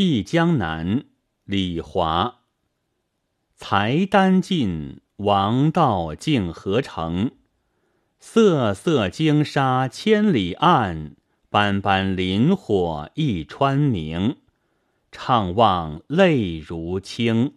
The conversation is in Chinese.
忆江南，李华。才丹尽，王道竟何成？瑟瑟金沙千里岸，斑斑林火一川明。怅望泪如倾。